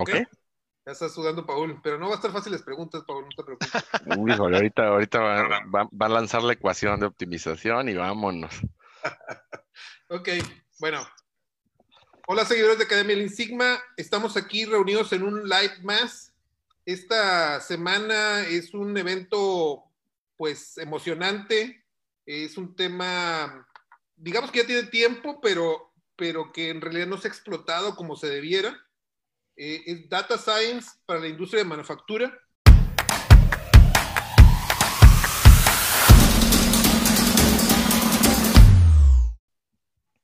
Ok. Ya está sudando Paul, pero no va a estar fácil las preguntas, Paul, no te preocupes. Uy, ahorita, ahorita va, a lanzar la ecuación de optimización y vámonos. ok, bueno. Hola seguidores de Academia Lean Sigma, estamos aquí reunidos en un live más. Esta semana es un evento pues emocionante, es un tema, digamos que ya tiene tiempo, pero, pero que en realidad no se ha explotado como se debiera eh, es Data Science para la industria de manufactura.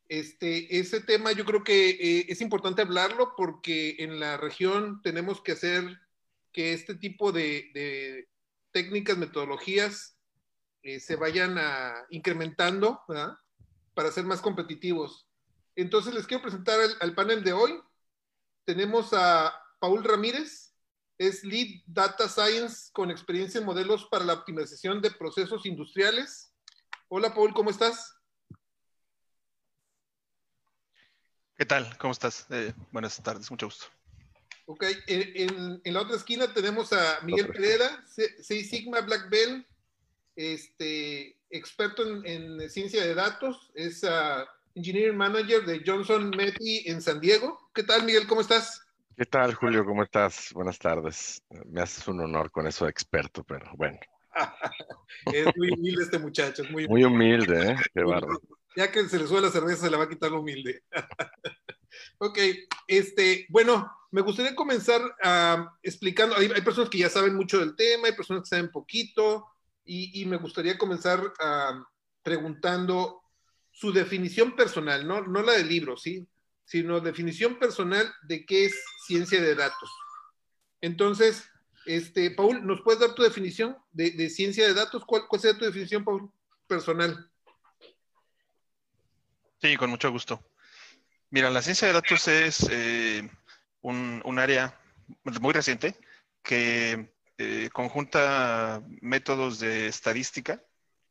Este, ese tema yo creo que eh, es importante hablarlo porque en la región tenemos que hacer que este tipo de, técnicas, metodologías eh, se vayan incrementando para ser más competitivos. Entonces les quiero presentar al panel de hoy tenemos a Paul Ramírez, es Lead Data Science con experiencia en modelos para la optimización de procesos industriales. Hola Paul, ¿cómo estás? ¿Qué tal? ¿Cómo estás? Eh, buenas tardes, mucho gusto. Ok, en, la otra esquina tenemos a Miguel Pereira, Seis Sigma Black Belt, este, experto en, ciencia de datos, es uh, Engineering Manager de Johnson Metty en San Diego. ¿Qué tal, Miguel? ¿Cómo estás? ¿Qué tal, Julio? ¿Cómo estás? Buenas tardes. Me haces un honor con eso de experto, pero bueno. es muy humilde este muchacho. muy, muy humilde, ¿eh? Qué bárbaro. Ya que se le sube la cerveza, se le va a quitar lo humilde. ok, este, bueno, me gustaría comenzar uh, explicando. Hay, personas que ya saben mucho del tema, hay personas que saben poquito, y, me gustaría comenzar uh, preguntando su definición personal, no, no la del libro, ¿sí? Sino definición personal de qué es ciencia de datos. Entonces, este, Paul, ¿nos puedes dar tu definición de, ciencia de datos? ¿Cuál, ¿Cuál sería tu definición, Paul, personal? Sí, con mucho gusto. Mira, la ciencia de datos es eh, un, área muy reciente que eh, conjunta métodos de estadística,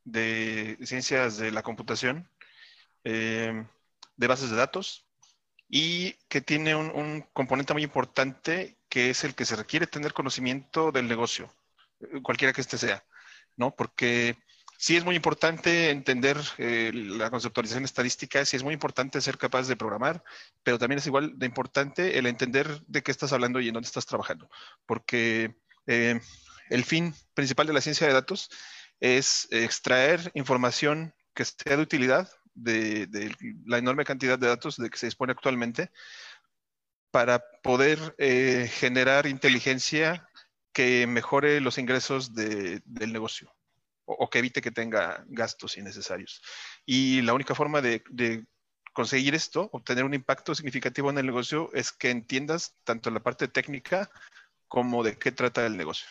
de ciencias de la computación eh, de bases de datos y que tiene un, componente muy importante que es el que se requiere tener conocimiento del negocio, eh, cualquiera que este sea, ¿no? Porque sí es muy importante entender eh, la conceptualización estadística, sí es muy importante ser capaz de programar, pero también es igual de importante el entender de qué estás hablando y en dónde estás trabajando, porque el fin principal de la ciencia de datos es extraer información que sea de utilidad de, la enorme cantidad de datos de que se dispone actualmente para poder eh, generar inteligencia que mejore los ingresos del negocio o, que evite que tenga gastos innecesarios. Y la única forma de, conseguir esto, obtener un impacto significativo en el negocio, es que entiendas tanto la parte técnica como de qué trata el negocio.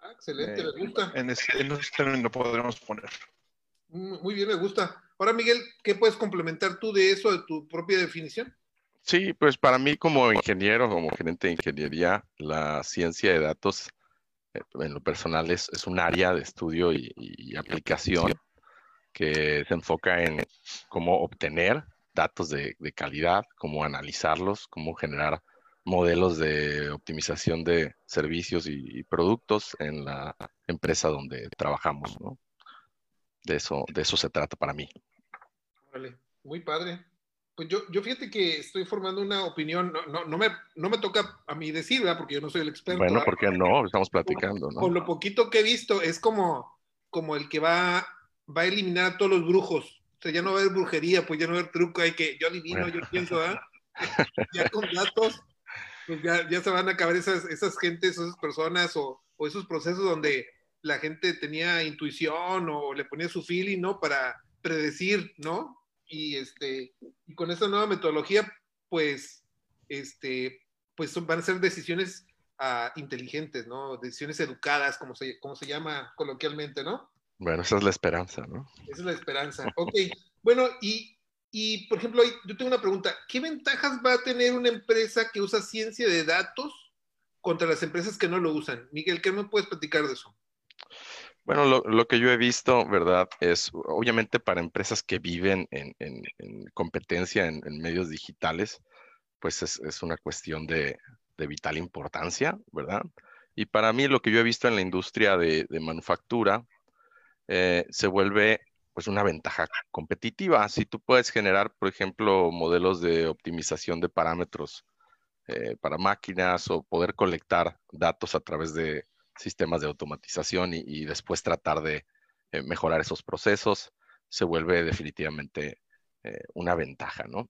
Ah, excelente, me gusta. En ese, en ese término lo podremos poner. Muy bien, me gusta. Ahora, Miguel, ¿qué puedes complementar tú de eso, de tu propia definición? Sí, pues para mí como ingeniero, como gerente de ingeniería, la ciencia de datos eh, en lo personal es, un área de estudio y, aplicación que se enfoca en cómo obtener datos de, calidad, cómo analizarlos, cómo generar modelos de optimización de servicios y, y productos en la empresa donde trabajamos, ¿no? De eso, de eso se trata para mí. Vale, muy padre. Pues yo, yo fíjate que estoy formando una opinión, no, no, no, me, no me toca a mí decir, ¿verdad? Porque yo no soy el experto. Bueno, ¿por qué no? Estamos platicando, ¿no? Con lo poquito que he visto, es como, como el que va, va a eliminar a todos los brujos. O sea, ya no va a haber brujería, pues ya no va a haber truco, hay que, yo adivino, yo pienso, ¿ah? ya con datos, pues ya, ya, se van a acabar esas, esas gentes, esas personas o, o esos procesos donde la gente tenía intuición o le ponía su feeling, ¿no? Para predecir, ¿no? Y este, y con esta nueva metodología, pues, este, pues van a ser decisiones uh, inteligentes, ¿no? Decisiones educadas, como se, como se llama coloquialmente, ¿no? Bueno, esa es la esperanza, ¿no? Esa es la esperanza. Ok. bueno, y, y por ejemplo, yo tengo una pregunta. ¿Qué ventajas va a tener una empresa que usa ciencia de datos contra las empresas que no lo usan? Miguel, ¿qué me puedes platicar de eso? Bueno, lo, que yo he visto, ¿verdad? Es obviamente para empresas que viven en, competencia en, medios digitales, pues es, una cuestión de, vital importancia, ¿verdad? Y para mí lo que yo he visto en la industria de, manufactura eh, se vuelve pues una ventaja competitiva. Si tú puedes generar, por ejemplo, modelos de optimización de parámetros eh, para máquinas o poder colectar datos a través de sistemas de automatización y, después tratar de eh, mejorar esos procesos, se vuelve definitivamente una ventaja, ¿no?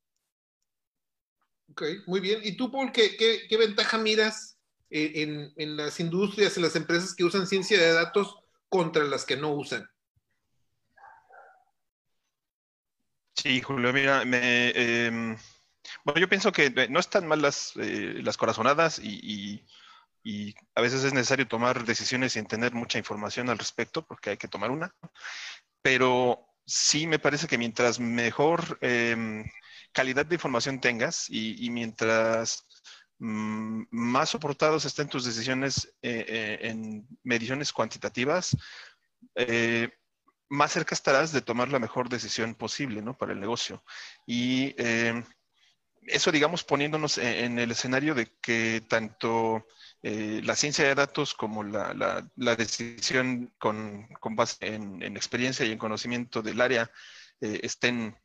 Ok, muy bien. ¿Y tú, Paul, qué, qué ventaja miras en, las industrias, en las empresas que usan ciencia de datos contra las que no usan. Sí, Julio, mira, em, bueno, yo pienso que no están mal las, eh, las corazonadas y, a veces es necesario tomar decisiones sin tener mucha información al respecto, porque hay que tomar una, pero sí me parece que mientras mejor em, calidad de información tengas y mientras Mm, más soportados estén tus decisiones eh, eh, en mediciones cuantitativas, eh, más cerca estarás de tomar la mejor decisión posible ¿no? para el negocio. Y eso, digamos, poniéndonos en, el escenario de que tanto la ciencia de datos como la, decisión con, base en, en, experiencia y en conocimiento del área estén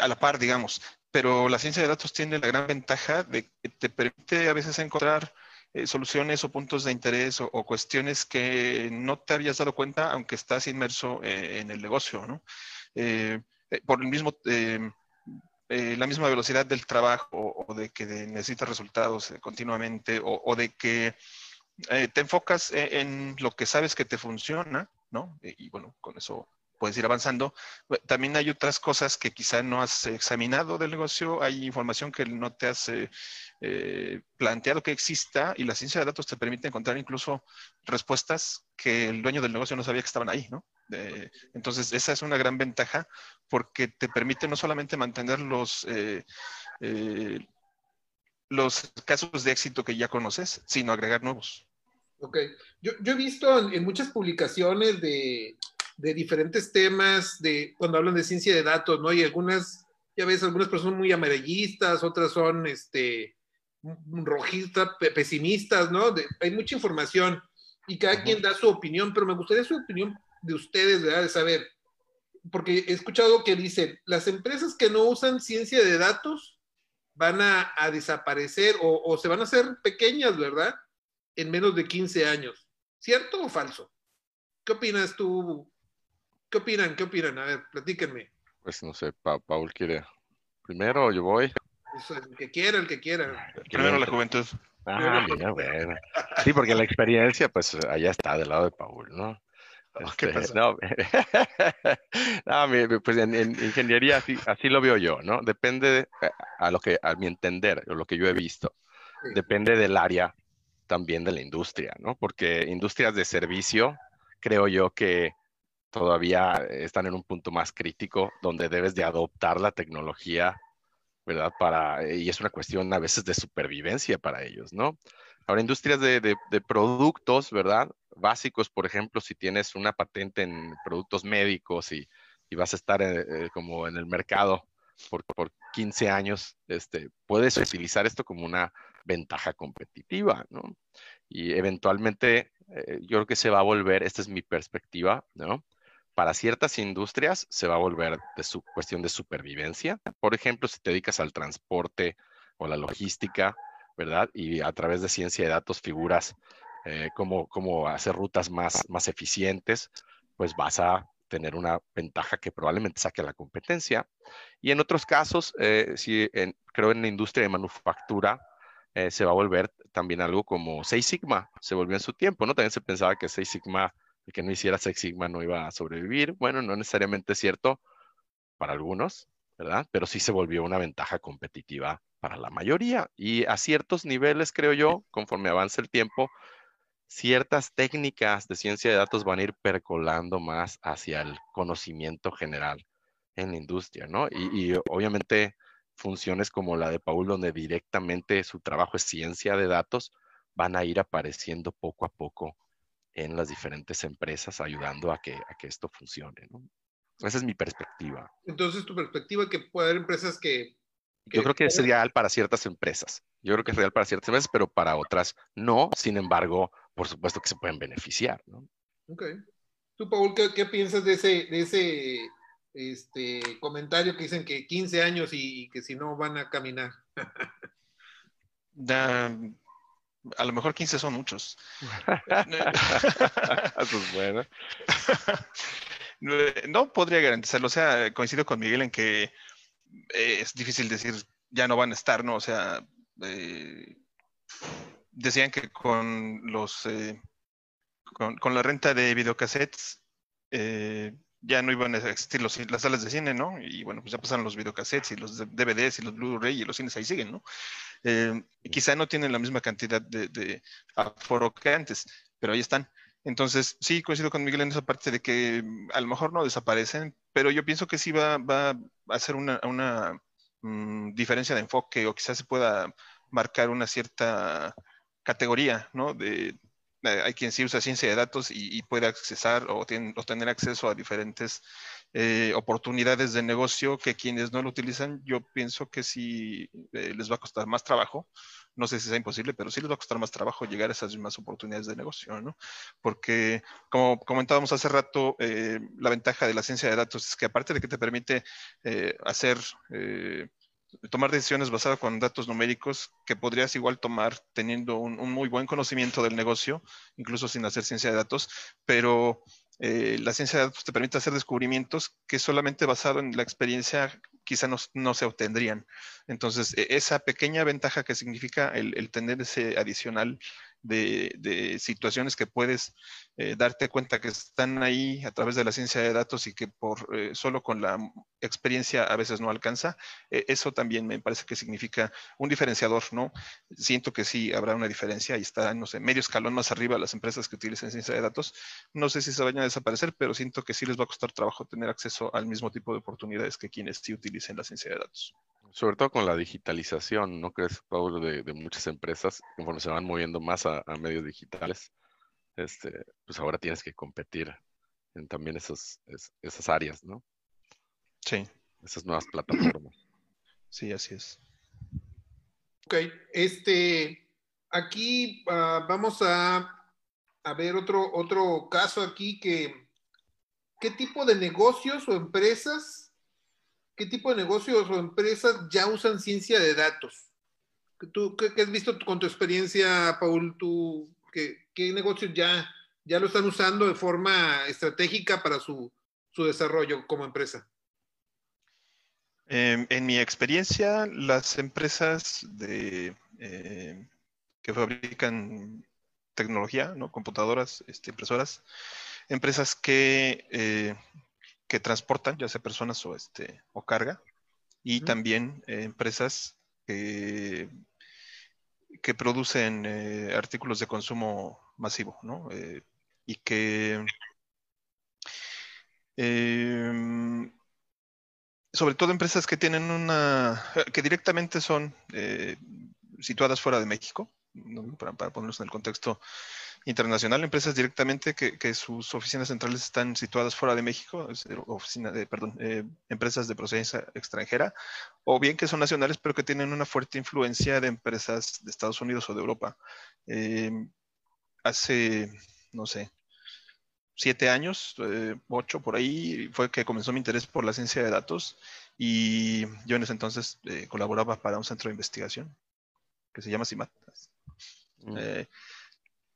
a la par, digamos pero la ciencia de datos tiene la gran ventaja de que te permite a veces encontrar eh, soluciones o puntos de interés o, cuestiones que no te habías dado cuenta aunque estás inmerso eh, en el negocio, ¿no? Eh, por el mismo, la misma velocidad del trabajo o, de que necesitas resultados continuamente o, de que te enfocas en, lo que sabes que te funciona, ¿no? y bueno, con eso puedes ir avanzando. También hay otras cosas que quizá no has examinado del negocio, hay información que no te has eh, eh, planteado que exista y la ciencia de datos te permite encontrar incluso respuestas que el dueño del negocio no sabía que estaban ahí, ¿no? entonces, esa es una gran ventaja porque te permite no solamente mantener los, eh, los casos de éxito que ya conoces, sino agregar nuevos. Ok, yo, he visto en muchas publicaciones de, de diferentes temas, de cuando hablan de ciencia de datos, ¿no? Y algunas, ya ves, algunas personas muy amarillistas, otras son, este, rojistas, pesimistas, ¿no? hay mucha información y cada quien da su opinión, pero me gustaría su opinión de ustedes, ¿verdad? De saber, porque he escuchado que dicen, las empresas que no usan ciencia de datos van a, desaparecer o, o, se van a hacer pequeñas, ¿verdad? En menos de 15 años. ¿Cierto o falso? ¿Qué opinas tú, ¿Qué opinan? ¿Qué opinan? A ver, platíquenme. Pues no sé, Paul quiere. Primero yo voy. el que quiera, el que quiera. Primero la juventud. Ah, mira, bueno. Sí, porque la experiencia, pues allá está del lado de Paul, ¿no? Oh, ¿Qué este, no, no, pues en, ingeniería así, así, lo veo yo, ¿no? Depende a lo que, a mi entender, o lo que yo he visto, depende del área también de la industria, ¿no? Porque industrias de servicio, creo yo que todavía están en un punto más crítico donde debes de adoptar la tecnología, ¿verdad? Para, y es una cuestión a veces de supervivencia para ellos, ¿no? Ahora, industrias de, productos, ¿verdad? Básicos, por ejemplo, si tienes una patente en productos médicos y, y vas a estar eh, eh, como en el mercado por, por 15 años, este, puedes utilizar esto como una ventaja competitiva, ¿no? Y eventualmente eh, yo creo que se va a volver, esta es mi perspectiva, ¿no? Para ciertas industrias se va a volver de su cuestión de supervivencia. Por ejemplo, si te dedicas al transporte o la logística, ¿verdad? Y a través de ciencia de datos figuras eh, cómo, hacer rutas más, más eficientes, pues vas a tener una ventaja que probablemente saque a la competencia. Y en otros casos, eh, si creo en la industria de manufactura, eh, se va a volver también algo como Seis Sigma, se volvió en su tiempo, ¿no? También se pensaba que Seis Sigma el que no hiciera Sex Sigma no iba a sobrevivir. Bueno, no necesariamente es cierto para algunos, ¿verdad? Pero sí se volvió una ventaja competitiva para la mayoría. Y a ciertos niveles, creo yo, conforme avance el tiempo, ciertas técnicas de ciencia de datos van a ir percolando más hacia el conocimiento general en la industria, ¿no? Y, y, obviamente funciones como la de Paul, donde directamente su trabajo es ciencia de datos, van a ir apareciendo poco a poco en las diferentes empresas ayudando a que, a que esto funcione. ¿no? Esa es mi perspectiva. Entonces, tu perspectiva es que puede haber empresas que Yo creo que es real para ciertas empresas. Yo creo que es real para ciertas empresas, pero para otras no. Sin embargo, por supuesto que se pueden beneficiar, ¿no? Ok. Tú, Paul, ¿qué, piensas de ese, de ese este, comentario que dicen que 15 años y, que si no van a caminar? A lo mejor 15 son muchos. Eso es bueno. No podría garantizarlo. O sea, coincido con Miguel en que eh, es difícil decir ya no van a estar, ¿no? O sea, eh, decían que con los eh, con, la renta de videocassettes eh, ya no iban a existir los, las salas de cine, ¿no? Y bueno, pues ya pasaron los videocassettes y los DVDs y los Blu-ray y los cines ahí siguen, ¿no? Eh, quizá no tienen la misma cantidad de, aforo que antes, pero ahí están. Entonces, sí, coincido con Miguel en esa parte de que mm, a lo mejor no desaparecen, pero yo pienso que sí va, a ser una, una mm, diferencia de enfoque o quizás se pueda marcar una cierta categoría, ¿no? De, hay quien sí usa ciencia de datos y, puede accesar o, tener acceso a diferentes eh, oportunidades de negocio que quienes no lo utilizan, yo pienso que sí eh, les va a costar más trabajo. No sé si sea imposible, pero sí les va a costar más trabajo llegar a esas mismas oportunidades de negocio, ¿no? Porque, como comentábamos hace rato, la ventaja de la ciencia de datos es que aparte de que te permite hacer tomar decisiones basadas con datos numéricos que podrías igual tomar teniendo un, muy buen conocimiento del negocio, incluso sin hacer ciencia de datos, pero eh, la ciencia de datos te permite hacer descubrimientos que solamente basado en la experiencia quizá no, se obtendrían. Entonces, e, esa pequeña ventaja que significa el, el tener ese adicional de, situaciones que puedes eh, darte cuenta que están ahí a través de la ciencia de datos y que por eh, solo con la experiencia a veces no alcanza, eh, eso también me parece que significa un diferenciador, ¿no? Siento que sí habrá una diferencia y está, no sé, medio escalón más arriba las empresas que utilizan ciencia de datos. No sé si se vayan a desaparecer, pero siento que sí les va a costar trabajo tener acceso al mismo tipo de oportunidades que quienes sí utilicen la ciencia de datos. Sobre todo con la digitalización, ¿no crees, Pablo, de, muchas empresas, conforme se van moviendo más a, medios digitales, este, pues ahora tienes que competir en también esos, esas áreas, ¿no? Sí. Esas nuevas plataformas. Sí, así es. Ok, este, aquí ah, vamos a, a, ver otro, otro caso aquí que, ¿qué tipo de negocios o empresas ¿qué tipo de negocios o empresas ya usan ciencia de datos? ¿Tú, qué, has visto con tu experiencia, Paul? ¿Tú, qué, negocios ya, lo están usando de forma estratégica para su, desarrollo como empresa? Em, en mi experiencia, las empresas eh, que fabrican tecnología, ¿no? computadoras, este, impresoras, empresas que eh, que transportan, ya sea personas o, este, o carga, y también eh, empresas que, que producen eh, artículos de consumo masivo, ¿no? Eh, y que em, sobre todo empresas que tienen una, que directamente son situadas fuera de México, para, para, ponerlos en el contexto internacional, empresas directamente que, sus oficinas centrales están situadas fuera de México, oficina de, perdón, eh, empresas de procedencia extranjera, o bien que son nacionales, pero que tienen una fuerte influencia de empresas de Estados Unidos o de Europa. Eh, hace, no sé, siete años, eh, ocho por ahí, fue que comenzó mi interés por la ciencia de datos y yo en ese entonces colaboraba para un centro de investigación que se llama CIMAT. Mm.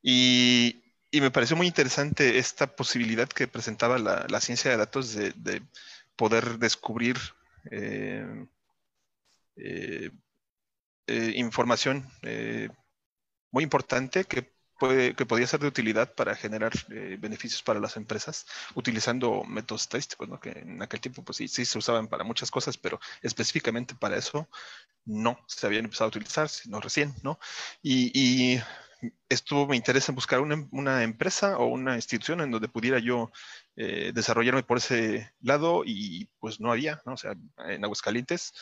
Y, me pareció muy interesante esta posibilidad que presentaba la, ciencia de datos de, poder descubrir eh, eh, eh, información muy importante que, puede, que podía ser de utilidad para generar beneficios para las empresas utilizando métodos estadísticos, ¿no? que en aquel tiempo pues sí, sí se usaban para muchas cosas, pero específicamente para eso no se habían empezado a utilizar, sino recién, ¿no? y estuvo mi interés en buscar una, empresa o una institución en donde pudiera yo eh, desarrollarme por ese lado y pues no había, ¿no? O sea, en Aguascalientes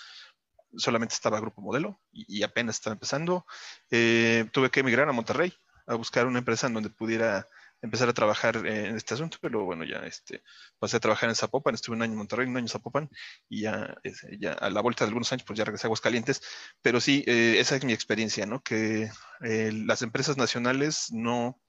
solamente estaba Grupo Modelo y, apenas estaba empezando. Eh, tuve que emigrar a Monterrey a buscar una empresa en donde pudiera empezar a trabajar en este asunto, pero bueno, ya este, pasé a trabajar en Zapopan, estuve un año en Monterrey, un año en Zapopan, y ya, ya a la vuelta de algunos años, pues ya regresé a Aguascalientes, pero sí, eh, esa es mi experiencia, ¿no? Que eh, las empresas nacionales no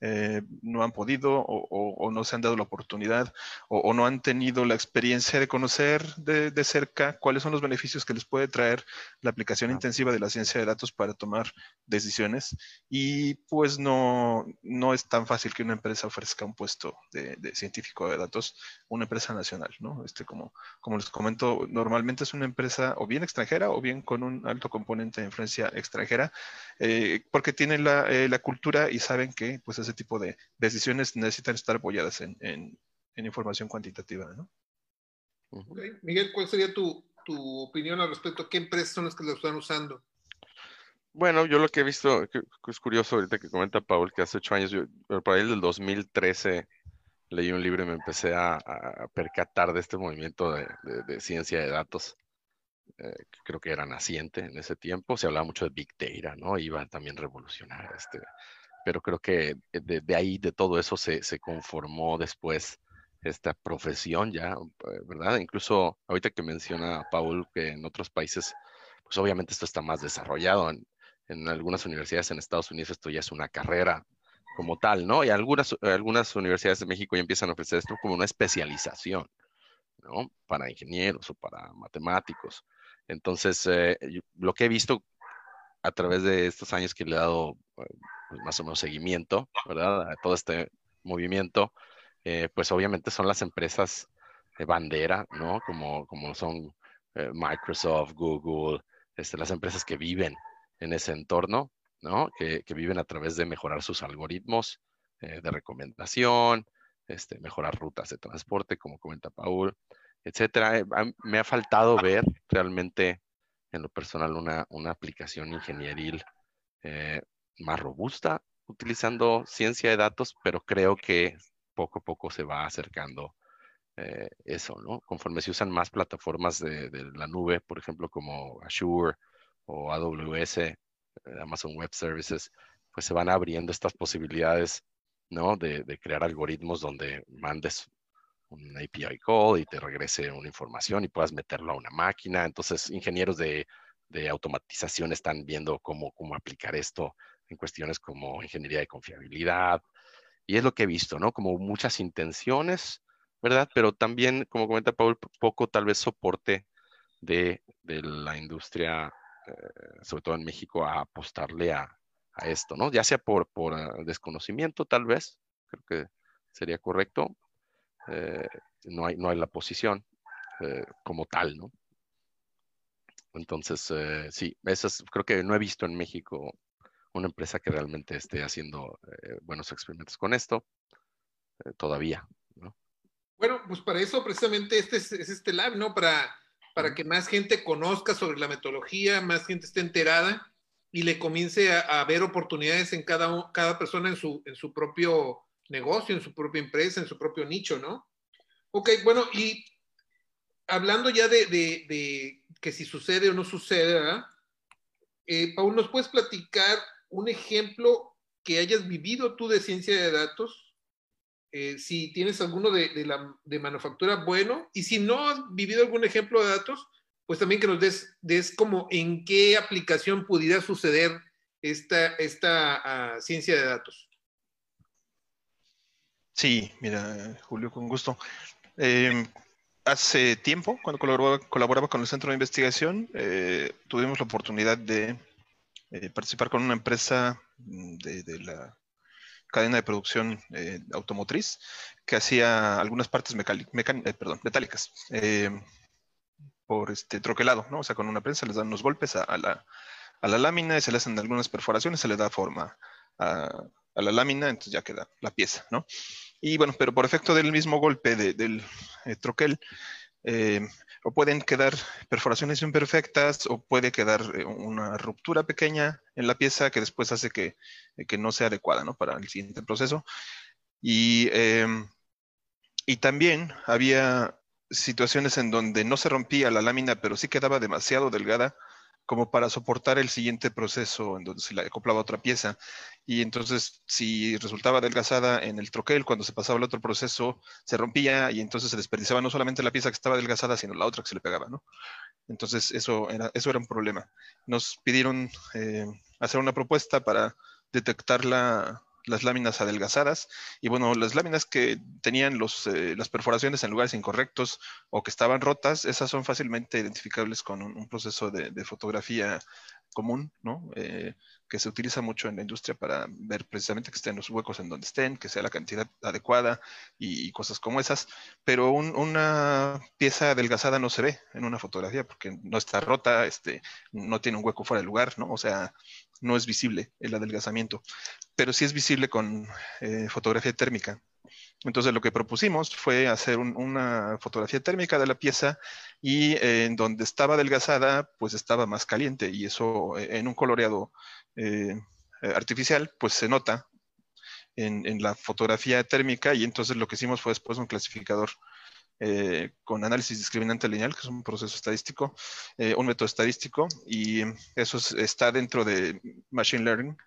eh, no han podido o, no se han dado la oportunidad o, no han tenido la experiencia de conocer de, cerca cuáles son los beneficios que les puede traer la aplicación intensiva de la ciencia de datos para tomar decisiones y pues no, no es tan fácil que una empresa ofrezca un puesto de, científico de datos, una empresa nacional, ¿no? Este, como, como les comento, normalmente es una empresa o bien extranjera o bien con un alto componente de influencia extranjera, eh, porque tienen la, eh, la cultura y saben que pues es tipo de decisiones necesitan estar apoyadas en, información cuantitativa. ¿no? Miguel, ¿cuál sería tu, opinión al respecto? ¿Qué empresas son las que lo están usando? Bueno, yo lo que he visto, que, es curioso ahorita que comenta Paul, que hace ocho años, yo, para el del 2013 leí un libro y me empecé a, percatar de este movimiento de, ciencia de datos. Eh, creo que era naciente en ese tiempo, se hablaba mucho de Big Data, ¿no? Iba también a revolucionar este, pero creo que de, ahí, de todo eso, se, conformó después esta profesión ya, eh, ¿verdad? Incluso ahorita que menciona Paul que en otros países, pues obviamente esto está más desarrollado. En, algunas universidades en Estados Unidos esto ya es una carrera como tal, ¿no? Y algunas, algunas universidades de México ya empiezan a ofrecer esto como una especialización, ¿no? Para ingenieros o para matemáticos. Entonces, eh, lo que he visto a través de estos años que le he dado eh, pues, más o menos seguimiento, ¿verdad? A todo este movimiento, eh, pues obviamente son las empresas de bandera, ¿no? Como, como son eh, Microsoft, Google, este, las empresas que viven en ese entorno, ¿no? Que, que viven a través de mejorar sus algoritmos de recomendación, este, mejorar rutas de transporte, como comenta Paul, etcétera. me ha faltado ver realmente en lo personal una, una aplicación ingenieril eh, más robusta utilizando ciencia de datos, pero creo que poco a poco se va acercando eh, eso, ¿no? Conforme se usan más plataformas de, la nube, por ejemplo, como Azure o AWS, eh, Amazon Web Services, pues se van abriendo estas posibilidades, ¿no? De, de crear algoritmos donde mandes un API call y te regrese una información y puedas meterlo a una máquina. Entonces, ingenieros de, automatización están viendo cómo, cómo aplicar esto en cuestiones como ingeniería de confiabilidad. Y es lo que he visto, ¿no? Como muchas intenciones, ¿verdad? Pero también, como comenta Paul, poco tal vez soporte de, la industria, eh, sobre todo en México, a apostarle a, esto, ¿no? Ya sea por, por ah, desconocimiento, tal vez, creo que sería correcto, eh, no, hay, no hay la posición eh, como tal, ¿no? Entonces, eh, sí, esas, creo que no he visto en México una empresa que realmente esté haciendo buenos experimentos con esto todavía, ¿no? Bueno, pues para eso precisamente este es, este lab, ¿no? Para, para que más gente conozca sobre la metodología, más gente esté enterada y le comience a, a ver oportunidades en cada, cada persona en su, en su propio negocio, en su propia empresa, en su propio nicho, ¿no? Ok, bueno, y hablando ya de, que si sucede o no sucede, ¿verdad? Eh, Paul, ¿nos puedes platicar un ejemplo que hayas vivido tú de ciencia de datos? Eh, si tienes alguno de, la, de manufactura, bueno, y si no has vivido algún ejemplo de datos, pues también que nos des, des como en qué aplicación pudiera suceder esta, esta ah, ciencia de datos. Sí, mira, Julio, con gusto. Em, hace tiempo, cuando colaboraba, con el Centro de Investigación, eh, tuvimos la oportunidad de eh, participar con una empresa mm, de, la cadena de producción eh, automotriz que hacía algunas partes metálicas em, por este troquelado, ¿no? O sea, con una prensa les dan unos golpes a, la, a la lámina y se le hacen algunas perforaciones, se le da forma a, a la lámina, entonces ya queda la pieza, ¿no? Y bueno, pero por efecto del mismo golpe del eh, troquel, eh, o pueden quedar perforaciones imperfectas o puede quedar eh, una ruptura pequeña en la pieza que después hace que, que no sea adecuada ¿no? para el siguiente proceso. Y, em, y también había situaciones en donde no se rompía la lámina, pero sí quedaba demasiado delgada como para soportar el siguiente proceso en donde se le acoplaba otra pieza. Y entonces, si resultaba adelgazada en el troquel, cuando se pasaba el otro proceso, se rompía y entonces se desperdiciaba no solamente la pieza que estaba adelgazada, sino la otra que se le pegaba, ¿no? Entonces, eso era, eso era un problema. Nos pidieron eh, hacer una propuesta para detectar la, las láminas adelgazadas y bueno, las láminas que tenían los, eh, las perforaciones en lugares incorrectos o que estaban rotas, esas son fácilmente identificables con un, proceso de, fotografía común, ¿no? Eh, que se utiliza mucho en la industria para ver precisamente que estén los huecos en donde estén, que sea la cantidad adecuada y, cosas como esas. Pero una pieza adelgazada no se ve en una fotografía porque no está rota, este, no tiene un hueco fuera de lugar, ¿no? O sea, no es visible el adelgazamiento, pero sí es visible con eh, fotografía térmica. Entonces lo que propusimos fue hacer una fotografía térmica de la pieza y eh, en donde estaba adelgazada, pues estaba más caliente y eso eh, en un coloreado artificial, pues se nota en, en, la fotografía térmica y entonces lo que hicimos fue después un clasificador eh, con análisis discriminante lineal, que es un proceso estadístico, eh, un método estadístico, y eso está dentro de Machine Learning.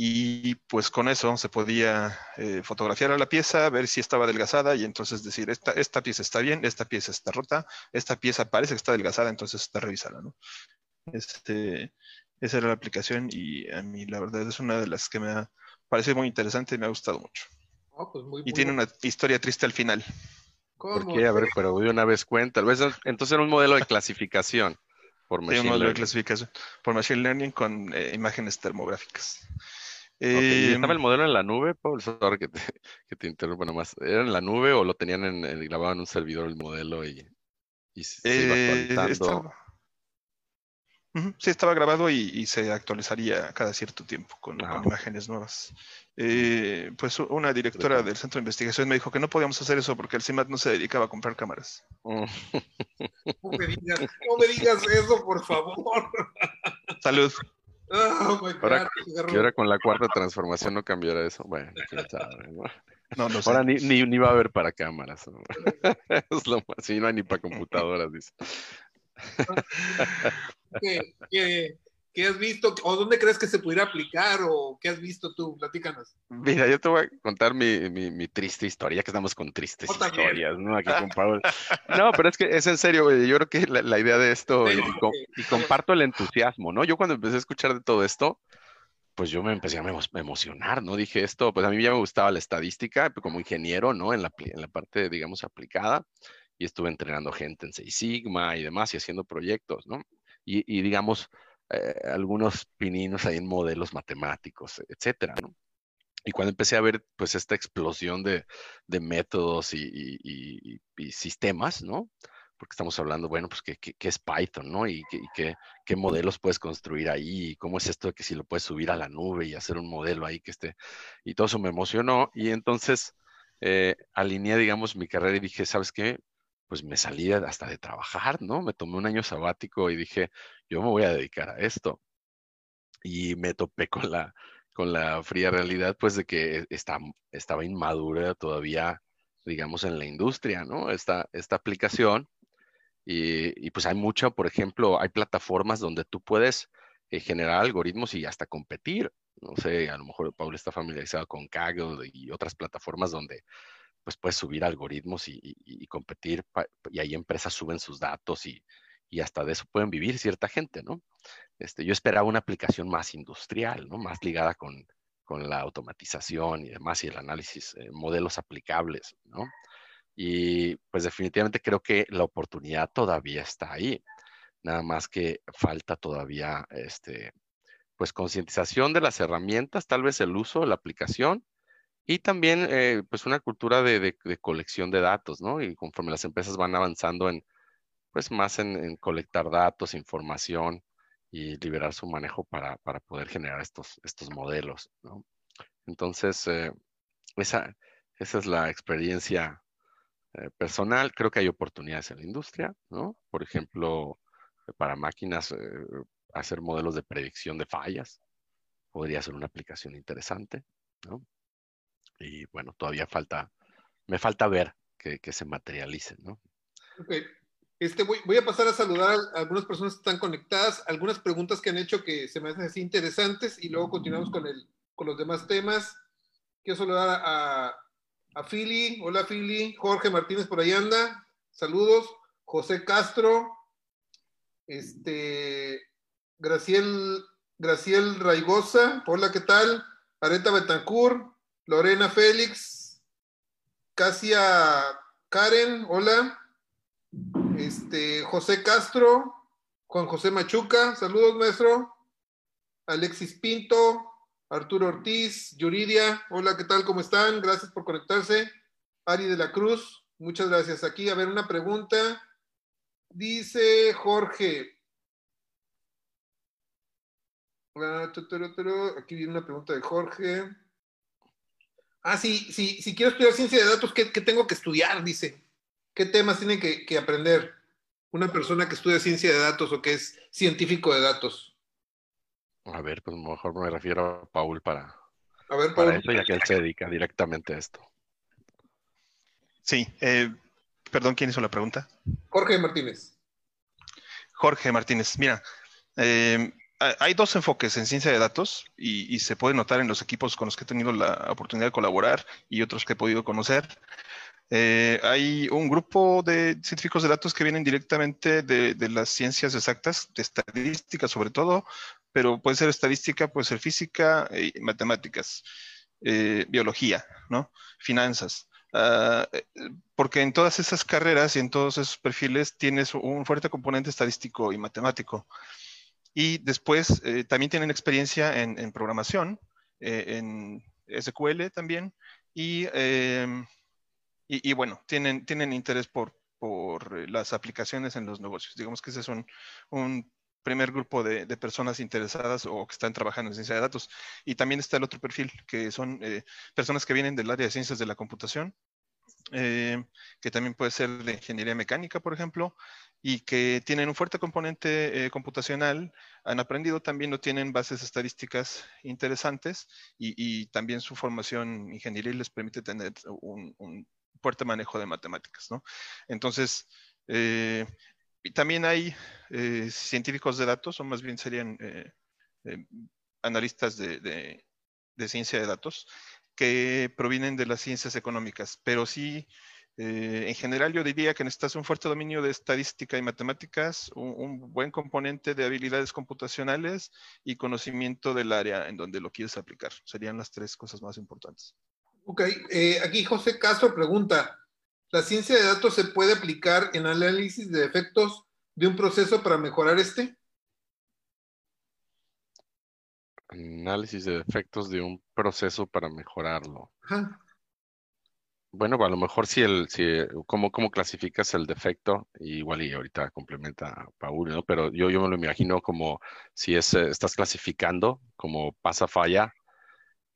Y pues con eso se podía eh, fotografiar a la pieza, ver si estaba adelgazada y entonces decir, esta, esta pieza está bien, esta pieza está rota, esta pieza parece que está adelgazada, entonces está revisada. ¿no? Este, esa era la aplicación y a mí la verdad es una de las que me ha parecido muy interesante y me ha gustado mucho. Oh, pues y tiene una historia triste al final. ¿Por qué? A ver, pero de una vez cuenta. Entonces era un modelo de clasificación por Machine sí, un modelo de clasificación por Machine Learning con eh, imágenes termográficas. Eh, ¿Estaba el modelo en la nube, Paul? Sorry que te, que te interrumpa nomás. ¿Era en la nube o lo tenían en, grabado en un servidor el modelo y, se iba eh, actualizando? Sí, estaba grabado y, se actualizaría cada cierto tiempo con, ah, imágenes nuevas. Eh, pues una directora del centro de investigación me dijo que no podíamos hacer eso porque el CIMAT no se dedicaba a comprar cámaras. No me digas, no me digas eso, por favor. Salud. Oh ahora, que ahora con la cuarta transformación no cambiará eso. Bueno, quién sabe, ¿no? No, Ahora ni, ni, ni, va a haber para cámaras. es lo más, sí, no hay ni para computadoras, dice. ¿Qué, has visto? ¿O dónde crees que se pudiera aplicar? ¿O qué has visto tú? Platícanos. Mira, yo te voy a contar mi, triste historia, que estamos con tristes historias, ¿no? Aquí con Pablo. No, pero es que es en serio, Yo creo que la, idea de esto, y, comparto el entusiasmo, ¿no? Yo cuando empecé a escuchar de todo esto, pues yo me empecé a emocionar, ¿no? Dije esto, pues a mí ya me gustaba la estadística como ingeniero, ¿no? En la, en la parte, digamos, aplicada y estuve entrenando gente en Seis Sigma y demás y haciendo proyectos, ¿no? Y, digamos, eh, algunos pininos ahí en modelos matemáticos, etcétera, ¿no? Y cuando empecé a ver, pues, esta explosión de, de métodos y, sistemas, ¿no? Porque estamos hablando, bueno, pues, ¿qué, qué, es Python, no? Y, qué, qué, modelos puedes construir ahí, y cómo es esto de que si lo puedes subir a la nube y hacer un modelo ahí que esté... Y todo eso me emocionó. Y entonces eh, alineé, digamos, mi carrera y dije, ¿sabes qué? Pues me salí hasta de trabajar, ¿no? Me tomé un año sabático y dije, yo me voy a dedicar a esto. Y me topé con la, con la fría realidad, pues, de que está, estaba inmadura todavía, digamos, en la industria, ¿no? Esta, esta aplicación. Y, pues hay mucho, por ejemplo, hay plataformas donde tú puedes eh, generar algoritmos y hasta competir. No sé, a lo mejor Pablo está familiarizado con Kaggle y otras plataformas donde pues puedes subir algoritmos y, competir, y ahí empresas suben sus datos y, hasta de eso pueden vivir cierta gente, ¿no? Este, yo esperaba una aplicación más industrial, ¿no? Más ligada con, la automatización y demás y el análisis, eh, modelos aplicables, ¿no? Y pues definitivamente creo que la oportunidad todavía está ahí. Nada más que falta todavía, este, pues concientización de las herramientas, tal vez el uso la aplicación y también, eh, pues, una cultura de, colección de datos, ¿no? Y conforme las empresas van avanzando en, pues, más en, colectar datos, información y liberar su manejo para, poder generar estos, estos modelos, ¿no? Entonces, eh, esa, esa es la experiencia eh, personal. Creo que hay oportunidades en la industria, ¿no? Por ejemplo, para máquinas, hacer modelos de predicción de fallas podría ser una aplicación interesante, ¿no? Y bueno, todavía falta, me falta ver que, se materialicen, ¿no? Ok. Este, voy, a pasar a saludar a algunas personas que están conectadas, algunas preguntas que han hecho que se me hacen así interesantes y luego continuamos con, el, con los demás temas. Quiero saludar a, a Fili. Hola Fili. Jorge Martínez por ahí anda. Saludos. José Castro. Este, Graciel, Graciel Raigosa. Hola, ¿qué tal? Areta Betancur. Lorena Félix. Casia Karen. Hola este, José Castro, Juan José Machuca, saludos maestro, Alexis Pinto, Arturo Ortiz, Yuridia, hola, ¿qué tal? ¿Cómo están? Gracias por conectarse. Ari de la Cruz, muchas gracias. Aquí, a ver, una pregunta. Dice Jorge. Ah, aquí viene una pregunta de Jorge. Ah, sí, sí, si quiero estudiar ciencia de datos, ¿qué, qué tengo que estudiar? Dice. ¿Qué temas tiene que, aprender una persona que estudia ciencia de datos o que es científico de datos? A ver, pues mejor me refiero a Paul para, a ver, Paul. eso, ya que él se dedica directamente a esto. Sí, eh, perdón, ¿quién hizo la pregunta? Jorge Martínez. Jorge Martínez, mira, eh, hay dos enfoques en ciencia de datos y, se puede notar en los equipos con los que he tenido la oportunidad de colaborar y otros que he podido conocer. Eh, hay un grupo de científicos de datos que vienen directamente de, las ciencias exactas, de estadística sobre todo, pero puede ser estadística, puede ser física, eh, matemáticas, eh, biología, ¿no? finanzas. Ah, porque en todas esas carreras y en todos esos perfiles tienes un fuerte componente estadístico y matemático. Y después también tienen experiencia en, programación, en SQL también, y em, y, bueno, tienen, tienen interés por, por eh, las aplicaciones en los negocios. Digamos que ese es un, un primer grupo de, de, personas interesadas o que están trabajando en ciencia de datos. Y también está el otro perfil, que son eh, personas que vienen del área de ciencias de la computación, eh, que también puede ser de ingeniería mecánica, por ejemplo, y que tienen un fuerte componente computacional, han aprendido también, no tienen bases estadísticas interesantes y, y también su formación ingenieril les permite tener un, un fuerte manejo de matemáticas, ¿no? Entonces, eh, también hay eh, científicos de datos, o más bien serían eh, analistas de, ciencia de datos, que provienen de las ciencias económicas, pero sí, en general yo diría que necesitas un fuerte dominio de estadística y matemáticas, un, buen componente de habilidades computacionales y conocimiento del área en donde lo quieres aplicar. Serían las tres cosas más importantes. Ok, eh, aquí José Castro pregunta, ¿la ciencia de datos se puede aplicar en análisis de efectos de un proceso para mejorar este? Análisis de efectos de un proceso para mejorarlo. Bueno, a lo mejor si el, si, ¿cómo, cómo clasificas el defecto? Igual y ahorita complementa a Paul, ¿no? Pero yo, yo me lo imagino como si es, eh, estás clasificando como pasa falla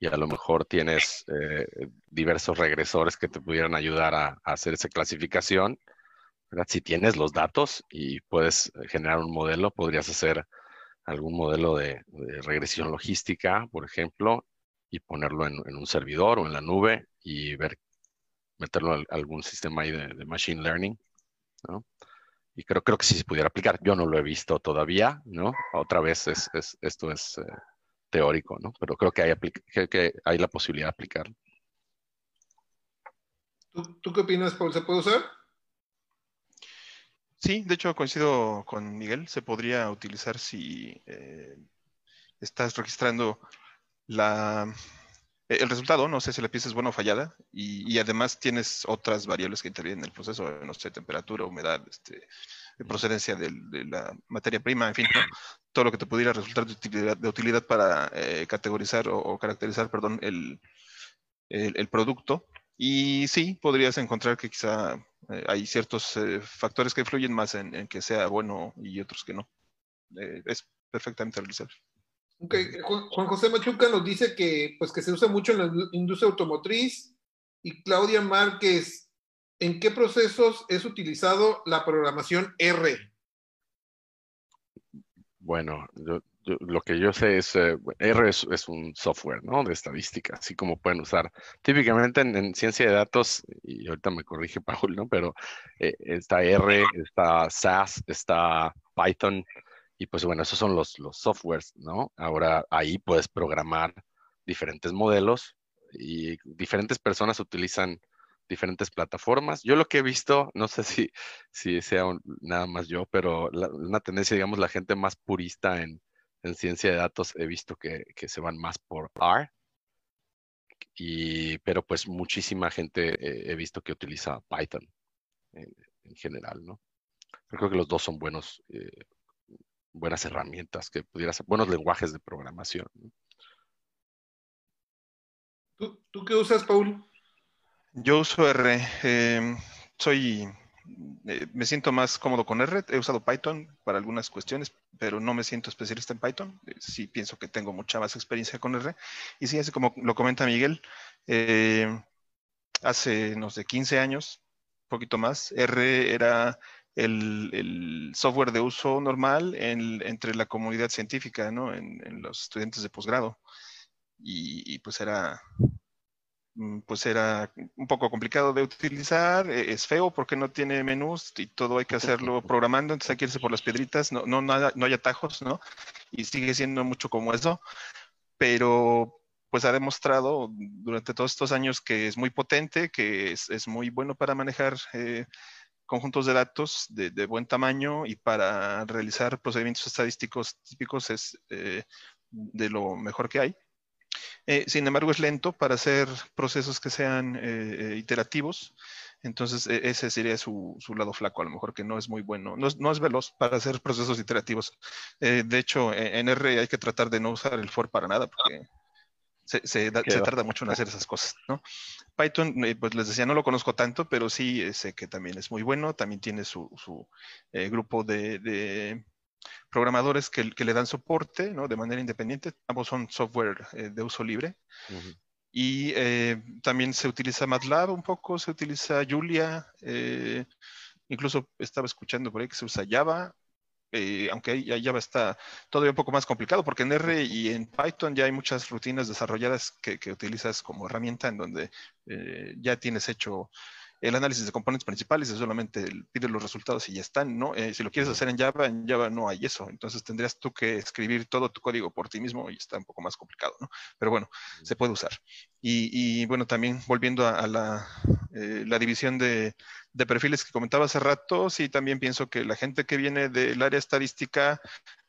y a lo mejor tienes eh, diversos regresores que te pudieran ayudar a, hacer esa clasificación. Si tienes los datos y puedes generar un modelo, podrías hacer algún modelo de, regresión logística, por ejemplo, y ponerlo en, un servidor o en la nube y ver, meterlo a algún sistema ahí de, machine learning, ¿no? Y creo, creo que sí se pudiera aplicar. Yo no lo he visto todavía, ¿no? Otra vez es, esto es eh, teórico, ¿no? Pero creo que hay, que hay la posibilidad de aplicarlo. ¿Tú, qué opinas, Paul? ¿Se puede usar? Sí, de hecho coincido con Miguel. Se podría utilizar si eh, estás registrando la, el resultado, no sé si la pieza es buena o fallada, y, además tienes otras variables que intervienen en el proceso, no sé, temperatura, humedad, este, procedencia de, la materia prima, en fin, todo lo que te pudiera resultar de utilidad, de utilidad para eh, categorizar o, caracterizar, perdón, el, el, producto. Y sí, podrías encontrar que quizá eh, hay ciertos eh, factores que influyen más en, que sea bueno y otros que no. es perfectamente realizable. Juan José Machuca nos dice que, pues, que se usa mucho en la industria automotriz y Claudia Márquez, ¿en qué procesos es utilizado la programación R? Bueno, lo que yo sé es, eh, R es, un software, ¿no? De estadística, así como pueden usar. Típicamente en, ciencia de datos, y ahorita me corrige Paul, ¿no? Pero eh, está R, está SAS, está Python, y pues bueno, esos son los, los softwares, ¿no? Ahora ahí puedes programar diferentes modelos y diferentes personas utilizan diferentes plataformas. Yo lo que he visto, no sé si, si sea nada más yo, pero una tendencia, digamos, la gente más purista en, ciencia de datos, he visto que, se van más por R. Y, pero pues muchísima gente he visto que utiliza Python en, general, ¿no? creo que los dos son buenos, eh, buenas herramientas que pudieras, buenos lenguajes de programación. ¿Tú, ¿Tú qué usas, Paul? Yo uso R. Em, soy, eh, me siento más cómodo con R. He usado Python para algunas cuestiones, pero no me siento especialista en Python. Eh, sí pienso que tengo mucha más experiencia con R. Y sí, así como lo comenta Miguel, eh, hace, no sé, 15 años, un poquito más, R era el, software de uso normal entre la comunidad científica, ¿no? En, los estudiantes de posgrado. y, pues era Mm, pues era un poco complicado de utilizar, e, es feo porque no tiene menús y todo hay que hacerlo programando, entonces hay que irse por las piedritas, no, no, no hay atajos, ¿no? Y sigue siendo mucho como eso, pero pues ha demostrado durante todos estos años que es muy potente, que es, muy bueno para manejar eh, conjuntos de datos de, buen tamaño y para realizar procedimientos estadísticos típicos es eh, de lo mejor que hay. Eh, sin embargo, es lento para hacer procesos que sean eh, eh, iterativos. Entonces, e, ese sería su, lado flaco, a lo mejor que no es muy bueno. No es, veloz para hacer procesos iterativos. de hecho, e, en R hay que tratar de no usar el for para nada, porque se, tarda mucho en hacer esas cosas, Python, pues les decía, no lo conozco tanto, pero sí sé que también es muy bueno. También tiene su, grupo de programadores que, le dan soporte ¿no? de manera independiente. Ambos son software eh, de uso libre. Y eh, también se utiliza MATLAB un poco, se utiliza Julia, eh, incluso estaba escuchando por ahí que se usa Java, aunque Java está todavía un poco más complicado, porque en R y en Python ya hay muchas rutinas desarrolladas que, que utilizas como herramienta en donde ya tienes hecho el análisis de componentes principales es solamente pide los resultados y ya están, ¿no? Eh, si lo quieres hacer en Java, en Java no hay eso. Entonces tendrías tú que escribir todo tu código por ti mismo y está un poco más complicado, ¿no? Pero bueno, se puede usar. Y, bueno, también volviendo a, la, eh, la, división de, de perfiles que comentaba hace rato, sí, también pienso que la gente que viene del área estadística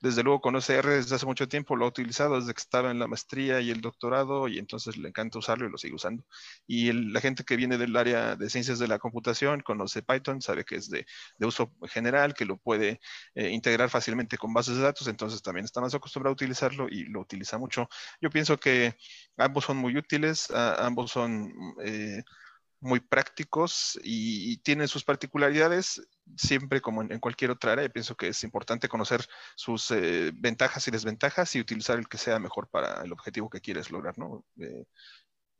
desde luego conoce R desde hace mucho tiempo, lo ha utilizado desde que estaba en la maestría y el doctorado y entonces le encanta usarlo y lo sigue usando. Y la gente que viene del área de ciencias de la computación conoce Python, sabe que es de, uso general, que lo puede eh, integrar fácilmente con bases de datos, entonces también está más acostumbrado a utilizarlo y lo utiliza mucho. Yo pienso que ambos son muy útiles, ambos son... Eh, muy prácticos y, tienen sus particularidades, siempre como en, cualquier otra área. Pienso que es importante conocer sus eh, ventajas y desventajas y utilizar el que sea mejor para el objetivo que quieres lograr, ¿no? Eh,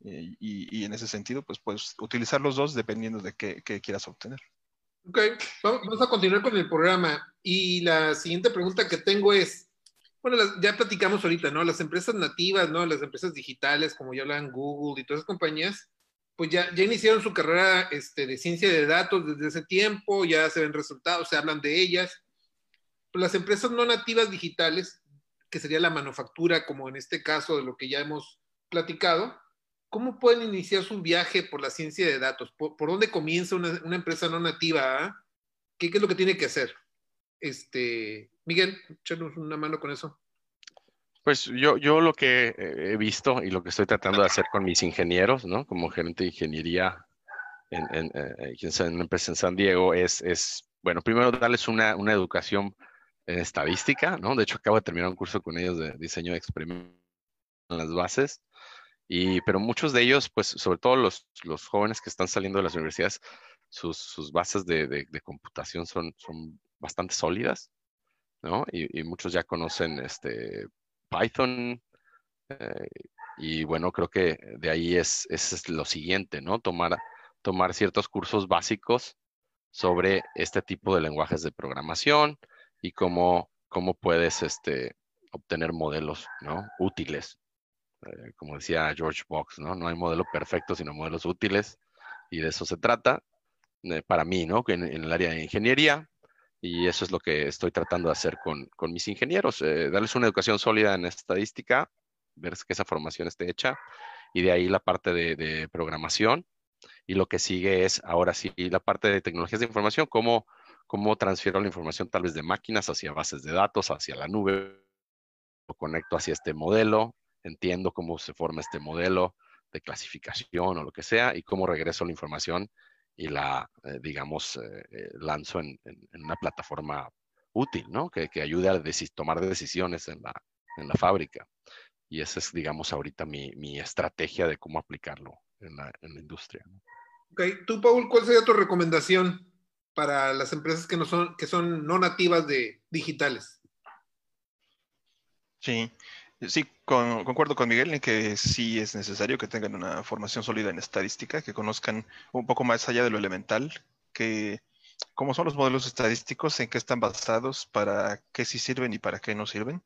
eh, y, en ese sentido, pues puedes utilizar los dos dependiendo de qué, quieras obtener. Ok, vamos a continuar con el programa. Y la siguiente pregunta que tengo es, bueno, ya platicamos ahorita, ¿no? Las empresas nativas, ¿no? Las empresas digitales, como ya hablan Google y todas esas compañías, pues ya, ya iniciaron su carrera este, de ciencia de datos desde ese tiempo, ya se ven resultados, se hablan de ellas. Pues las empresas no nativas digitales, que sería la manufactura, como en este caso de lo que ya hemos platicado, ¿cómo pueden iniciar su viaje por la ciencia de datos? ¿Por, dónde comienza una, empresa no nativa? Ah? ¿Qué, ¿Qué, es lo que tiene que hacer? Este, Miguel, échanos una mano con eso. Pues yo, yo lo que he visto y lo que estoy tratando de hacer con mis ingenieros, ¿no? Como gerente de ingeniería en, en, eh, en una empresa en San Diego, es, es bueno, primero darles una, una educación en estadística, ¿no? De hecho, acabo de terminar un curso con ellos de diseño de experimentos en las bases. Y, pero muchos de ellos, pues, sobre todo los, los jóvenes que están saliendo de las universidades, sus, sus bases de, de, de, computación son, son bastante sólidas, ¿no? Y, muchos ya conocen este, Python. Eh, y bueno, creo que de ahí es, es, lo siguiente, ¿no? Tomar, tomar ciertos cursos básicos sobre este tipo de lenguajes de programación y cómo, cómo puedes este, obtener modelos, ¿no? Útiles. Eh, como decía George Box, ¿no? No hay modelo perfecto, sino modelos útiles. Y de eso se trata, eh, para mí, ¿no? En, en, el área de ingeniería. Y eso es lo que estoy tratando de hacer con, con mis ingenieros, eh, darles una educación sólida en estadística, ver que esa formación esté hecha. Y de ahí la parte de, programación. Y lo que sigue es, ahora sí, la parte de tecnologías de información, cómo, cómo transfiero la información tal vez de máquinas hacia bases de datos, hacia la nube, lo conecto hacia este modelo, entiendo cómo se forma este modelo de clasificación o lo que sea y cómo regreso la información y la, eh, digamos, eh, eh, lanzo en, en, una plataforma útil, ¿no? Que, que ayude a tomar decisiones en la, en la fábrica. Y esa es, digamos, ahorita mi, mi estrategia de cómo aplicarlo en la, en la industria. ¿no? Ok, tú, Paul, ¿cuál sería tu recomendación para las empresas que no son, que son no nativas de digitales? Sí, Sí, concuerdo con Miguel en que sí es necesario que tengan una formación sólida en estadística, que conozcan un poco más allá de lo elemental, que cómo son los modelos estadísticos, en qué están basados, para qué sí sirven y para qué no sirven,